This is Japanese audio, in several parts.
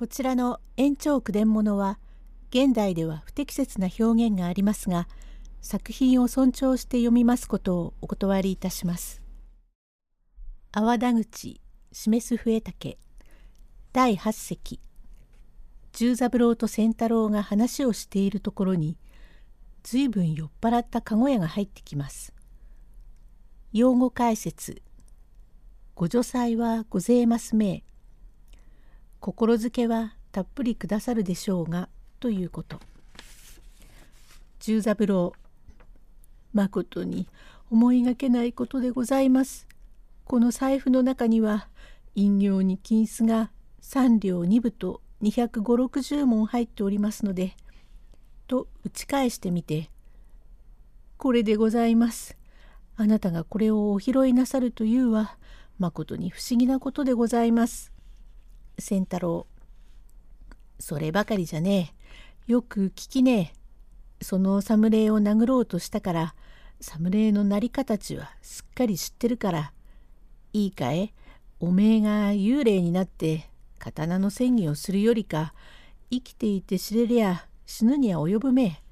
こちらの延長句伝物は現代では不適切な表現がありますが作品を尊重して読みますことをお断りいたします。泡田口示す笛竹第8席十三郎と仙太郎が話をしているところに随分酔っ払った籠屋が入ってきます。用語解説ご助祭はごぜえますめ心づけはたっぷりくださるでしょうがということ。十三郎まことに思いがけないことでございます。この財布の中には飲料に金子が3両2分と25060文入っておりますので、と打ち返してみて、これでございます。あなたがこれをお拾いなさるというは、まことに不思議なことでございます。仙太郎。そればかりじゃねえ。よく聞きねえ。その侍を殴ろうとしたから、侍のなり形はすっかり知ってるから。いいかえ、おめえが幽霊になって刀の戦技をするよりか、生きていて知れりゃ死ぬには及ぶめえ。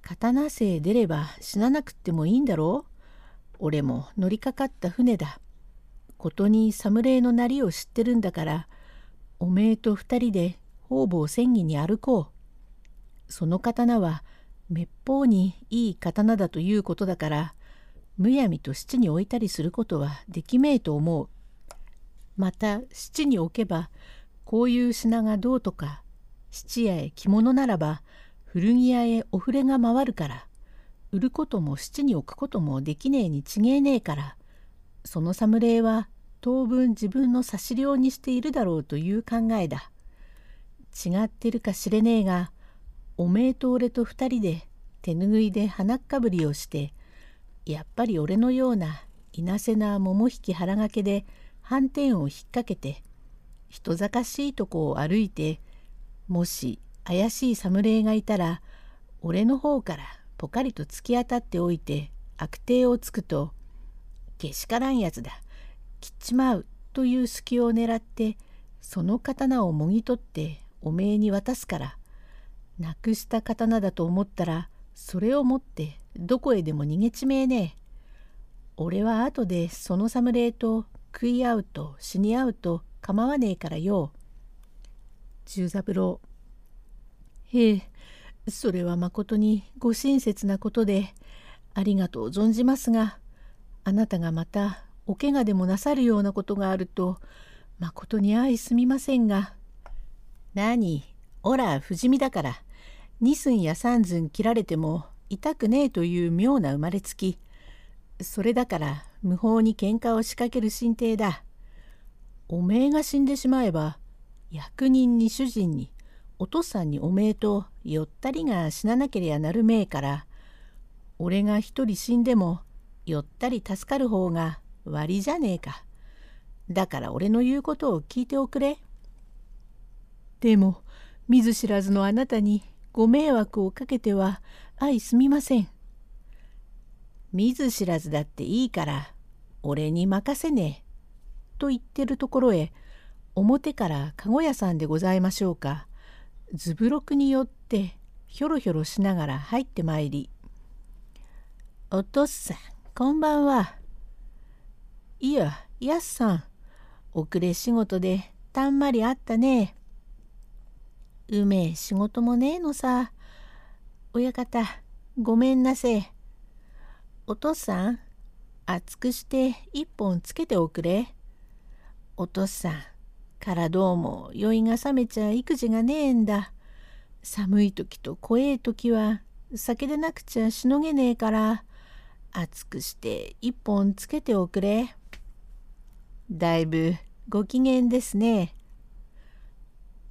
刀生出れば死ななくってもいいんだろう？俺も乗りかかった船だ。ことに侍のなりを知ってるんだから、おめえと二人で方々戦議に歩こう。その刀はめっぽうにいい刀だということだからむやみと七に置いたりすることはできめえと思う。また七に置けばこういう品がどうとか質屋へ着物ならば古着屋へお触れが回るから売ることも七に置くこともできねえにちげえねえからその侍は当分自分の差し量にしているだろうという考えだ。違ってるか知れねえがおめえと俺と二人で手ぬぐいで鼻っかぶりをしてやっぱり俺のようないなせな桃引き腹がけで斑点を引っ掛けて人坂しいとこを歩いてもし怪しい侍がいたら俺の方からぽかりと突き当たっておいて悪態をつくとけしからんやつだ切っちまうという隙を狙ってその刀をもぎ取っておめえに渡すからなくした刀だと思ったらそれを持ってどこへでも逃げちめえねえ。俺は後でその侍と食い合うと死に合うと構わねえからよ。十三郎。へえ、それはまことにご親切なことでありがとう存じますが、あなたがまたお怪我でもなさるようなことがあるとまことに相すみませんが。何おら不死身だから二寸や三寸切られても痛くねえという妙な生まれつきそれだから無法に喧嘩を仕掛ける神帝だおめえが死んでしまえば役人に主人にお父さんにおめえとよったりが死ななけりゃなるめえから俺が一人死んでもよったり助かる方が悪じゃねえか。だから俺の言うことを聞いておくれ。でも見ず知らずのあなたにご迷惑をかけては相すみません。見ず知らずだっていいから俺に任せねえ。と言ってるところへ表から籠屋さんでございましょうか。図ブロクによってひょろひょろしながら入ってまいり「お父さんこんばんは」「いややっさん遅れ仕事でたんまりあったねうめえ仕事もねえのさ。親方、ごめんなせえ。お父さん、熱くして一本つけておくれ。お父さん、からどうも酔いが覚めちゃ育児がねえんだ。寒い時と怖え時は酒でなくちゃしのげねえから、熱くして一本つけておくれ。だいぶご機嫌ですね。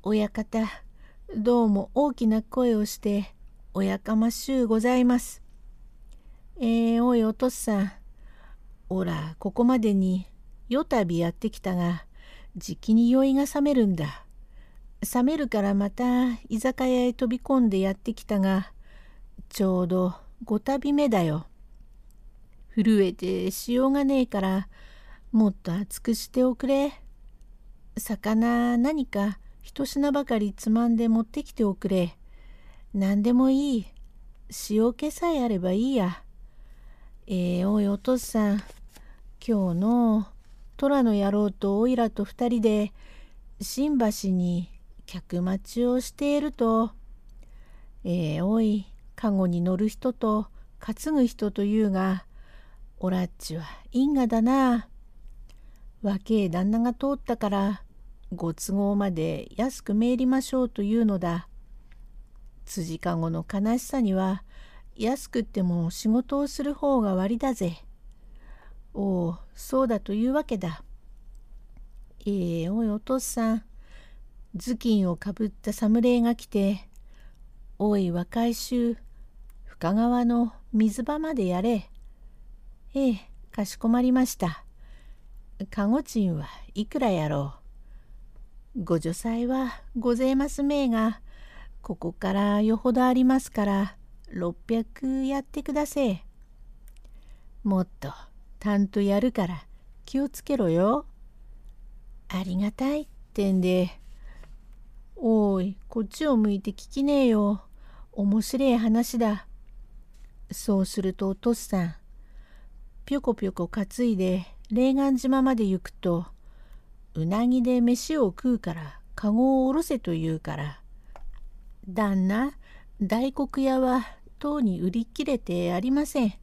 親方、どうも大きな声をしておやかましゅうございます。えー、おいおとっさん、おらここまでに夜旅やってきたがじきに酔いが覚めるんだ。覚めるからまた居酒屋へ飛び込んでやってきたがちょうど5旅目だよ。震えてしようがねえからもっと熱くしておくれ。魚何か一品ばかりつまんで持ってきておくれ。何でもいい。塩気さえあればいいや。えー、おいお父さん、今日の虎の野郎とおいらと二人で新橋に客待ちをしていると、えー、おい、かごに乗る人と担ぐ人というが、おらっちは因果だな。若え旦那が通ったから、ご都合まで安く参りましょうというのだ。辻かごの悲しさには、安くっても仕事をする方が悪だぜ。おお、そうだというわけだ。ええー、おいお父さん、頭巾をかぶった侍が来て、おい若い衆、深川の水場までやれ。ええ、かしこまりました。かご賃はいくらやろう。ご助祭はごぜえますめえが、ここからよほどありますから、600やってくだせえ。もっとたんとやるから気をつけろよ。ありがたいってんで。おい、こっちを向いて聞きねえよ。面白い話だ。そうするとお父さん、ぴょこぴょこ担いで霊岸島まで行くと、うなぎで飯を食うから籠を下ろせと言うから。旦那、大黒屋はとうに売り切れてありません。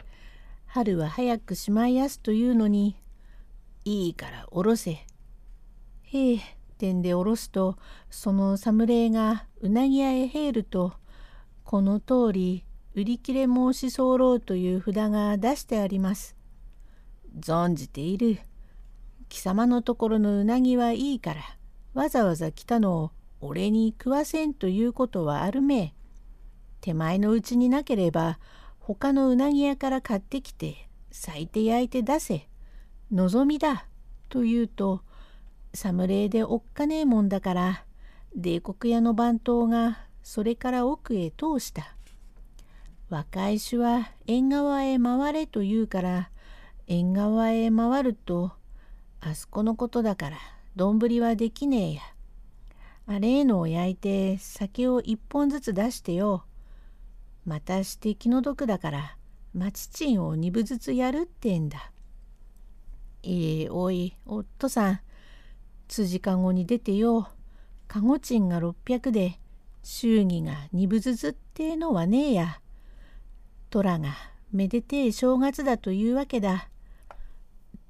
春は早くしまいやすというのに、いいからおろせ。へえ、点でおろすと、その侍がうなぎ屋へ入ると、この通り、売り切れ申し候という札が出してあります。存じている。貴様のところのうなぎはいいから、わざわざ来たのを俺に食わせんということはあるめ。手前のうちになければ他のうなぎ屋から買ってきて咲いて焼いて出せ望みだと言うと侍でおっかねえもんだから米国屋の番頭がそれから奥へ通した若い衆は縁側へ回れと言うから縁側へ回るとあそこのことだから丼はできねえやあれえのを焼いて酒を一本ずつ出してよまたして気の毒だから町賃を二分ずつやるってんだ。ええおい夫さん辻かごに出てよかご賃が600で祝儀が二分ずつってのはねえや。虎がめでてえ正月だというわけだ。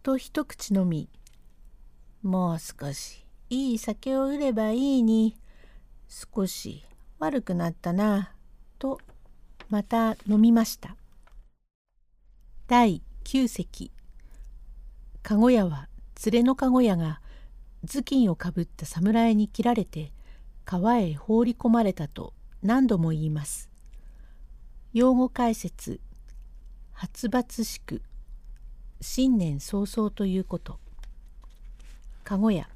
と一口飲み。もう少し。いい酒を売ればいいに。少し悪くなったな。とまた飲みました。第9席。籠屋は連れの籠屋が頭巾をかぶった侍に切られて川へ放り込まれたと何度も言います。用語解説。発抜しく。新年早々ということ。籠屋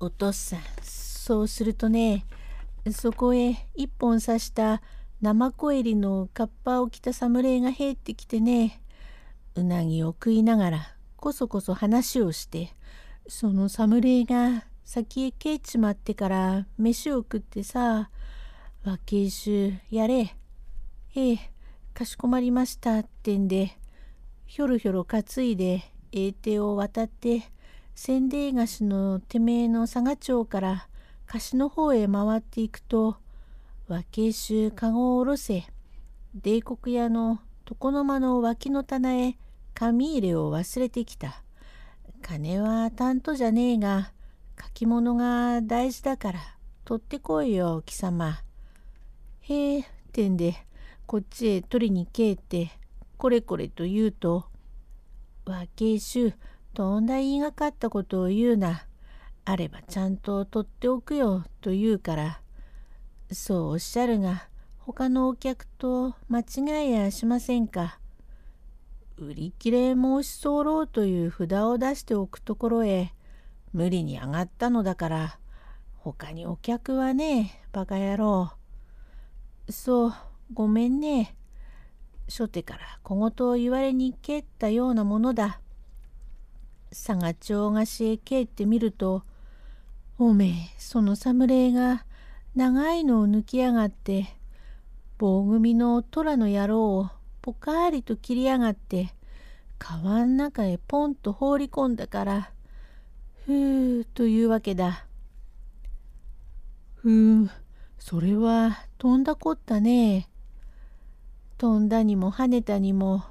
お父さんそうするとねそこへ一本刺した生子襟のカッパを着た侍が入ってきてねうなぎを食いながらこそこそ話をしてその侍が先へ帰っちまってから飯を食ってさ若い衆やれ。ええかしこまりましたってんでひょろひょろ担いで英帝を渡って千里菓子のてめえの佐賀町から菓子の方へ回っていくと和慶衆かごを下ろせ米国屋の床の間の脇の棚へ紙入れを忘れてきた。金は担当じゃねえが書き物が大事だから取ってこいよ貴様。へえってんでこっちへ取りにけえって。これこれと言うと和慶衆とんだ言いがかったことを言うなあればちゃんと取っておくよと言うからそうおっしゃるが他のお客と間違いやしませんか。売り切れ申し候という札を出しておくところへ無理に上がったのだから他にお客はねバカ野郎。そうごめんね。初手から小言を言われに蹴ったようなものだ。佐賀町菓子へ帰ってみるとおめえその侍が長いのを抜きやがって棒組の虎の野郎をぽかりと切りやがって川ん中へポンと放り込んだからふうというわけだ。ふうそれは飛んだこったね。飛んだにも跳ねたにも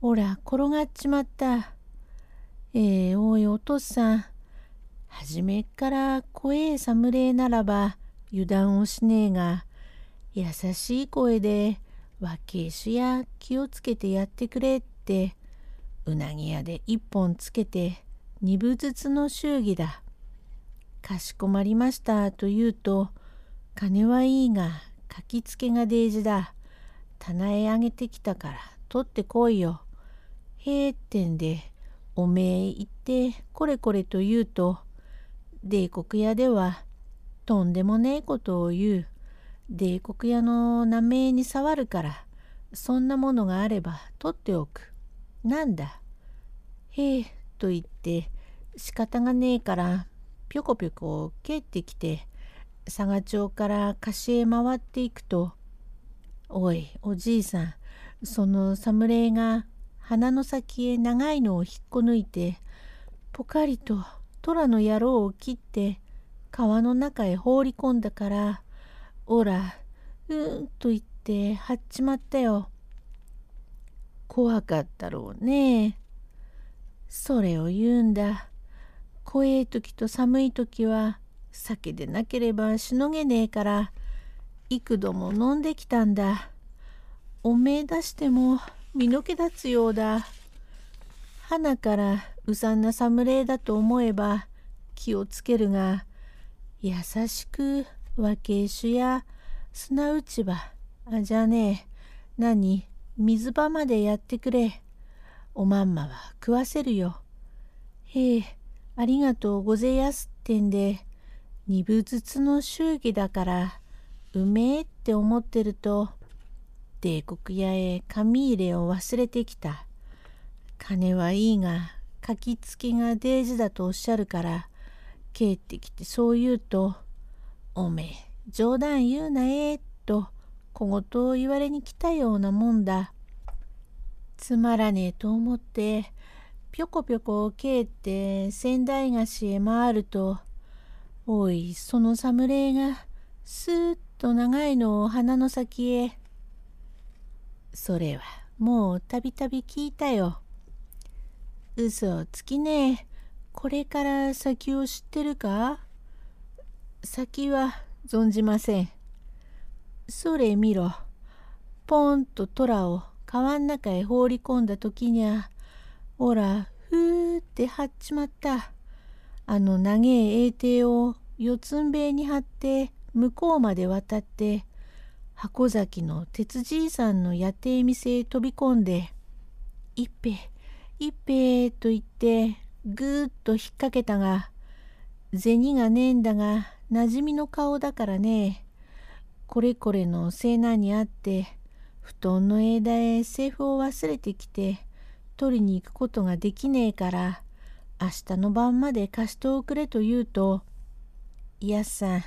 おら転がっちまった。ええー、おいお父さん初めっから怖え侍ならば油断をしねえが優しい声で若え酒や気をつけてやってくれってうなぎ屋で一本つけて二分ずつの祝儀だ。かしこまりましたと言うと金はいいが書きつけが大事だ。棚へあげてきたから取ってこいよ。へえってんでおめえ行ってこれこれと言うと米国屋ではとんでもねえことを言う。米国屋の名前に触るからそんなものがあれば取っておく。なんだ？へえと言って仕方がねえからぴょこぴょこ帰ってきて佐賀町から菓子へ回っていくと「おいおじいさんその侍が鼻の先へ長いのを引っこ抜いてぽかりと虎の野郎を切って川の中へ放り込んだからおらうんと言ってはっちまったよ。怖かったろうね。それを言うんだ。怖え時と寒い時は酒でなければしのげねえから幾度も飲んできたんだ。おめえ出しても身の毛立つようだ。花からうさんな侍だと思えば気をつけるが優しく分け酒や砂打ち場あじゃねえ。何水場までやってくれ。おまんまは食わせるよ。へえありがとうごぜやすってんで。二分ずつの祝儀だから。うめえって思ってると帝国屋へ紙入れを忘れてきた金はいいが書きつけが大事だとおっしゃるから帰ってきてそう言うと「おめえ冗談言うなえ」と小言を言われに来たようなもんだ。つまらねえと思ってぴょこぴょこ帰って仙台菓子へ回るとおいその侍がスーッとと長いのを鼻の先へ。それはもうたびたび聞いたよ。嘘をつきねえ。これから先を知ってるか？先は存じません。それ見ろ。ポンと虎を川ん中へ放り込んだ時にゃ、おら、ふーって張っちまった。あの長え英帝を四つんべいに張って向こうまで渡って、箱崎の鉄じいさんの野亭店へ飛び込んで、一平、一平と言ってぐーっと引っ掛けたが、銭がねえんだが、なじみの顔だからね。これこれのせいなにあって、布団の枝へ財布を忘れてきて、取りに行くことができねえから、明日の晩まで貸しておくれと言うと、いやさん、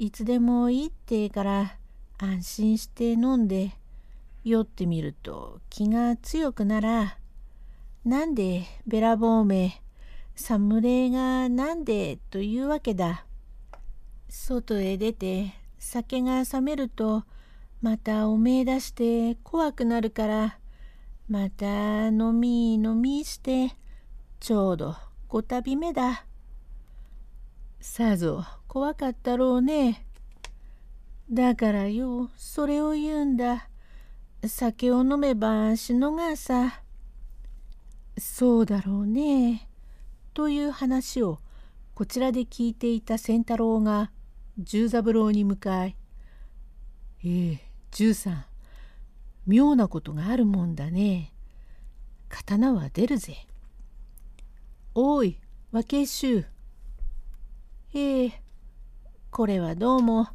いつでもいいってから安心して飲んで、酔ってみると気が強くなら、なんでべらぼうめ侍がなんでというわけだ。外へ出て酒が冷めるとまたおめえ出して怖くなるからまた飲み飲みしてちょうど五旅目だ。さぞ怖かったろうね。だからよそれを言うんだ。酒を飲めば死のがさ。そうだろうね。という話をこちらで聞いていた仙太郎が十三郎に向かい「ええ十三妙なことがあるもんだね。刀は出るぜ。おい和慶衆。ええこれはどうも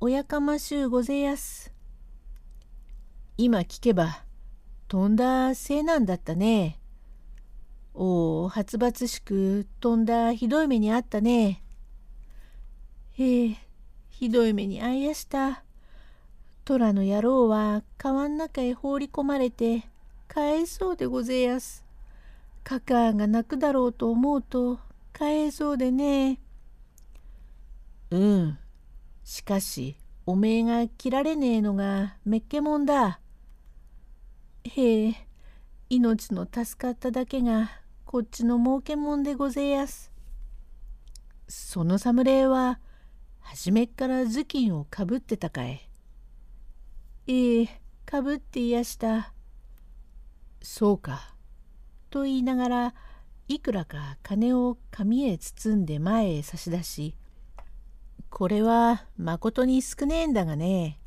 おやかましゅうごぜやす。今聞けばとんだせいなんだったね。おお、発抜しく飛んだひどい目にあったね。へえ、ひどい目に遭いやした。虎の野郎は川ん中へ放り込まれて、かえそうでごぜやす。カカが泣くだろうと思うと、かえそうでね。うん。しかし、おめえが切られねえのがめっけもんだ。へえ、命の助かっただけがこっちの儲けもんでごぜえやす。その侍は初めっから頭巾をかぶってたかい。ええ、かぶっていやした。そうか。と言いながらいくらか金を紙へ包んで前へ差し出し「これは誠に少ねえんだがね。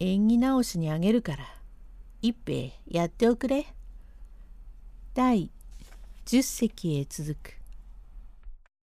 縁起直しにあげるから。一平やっておくれ」第10席へ続く。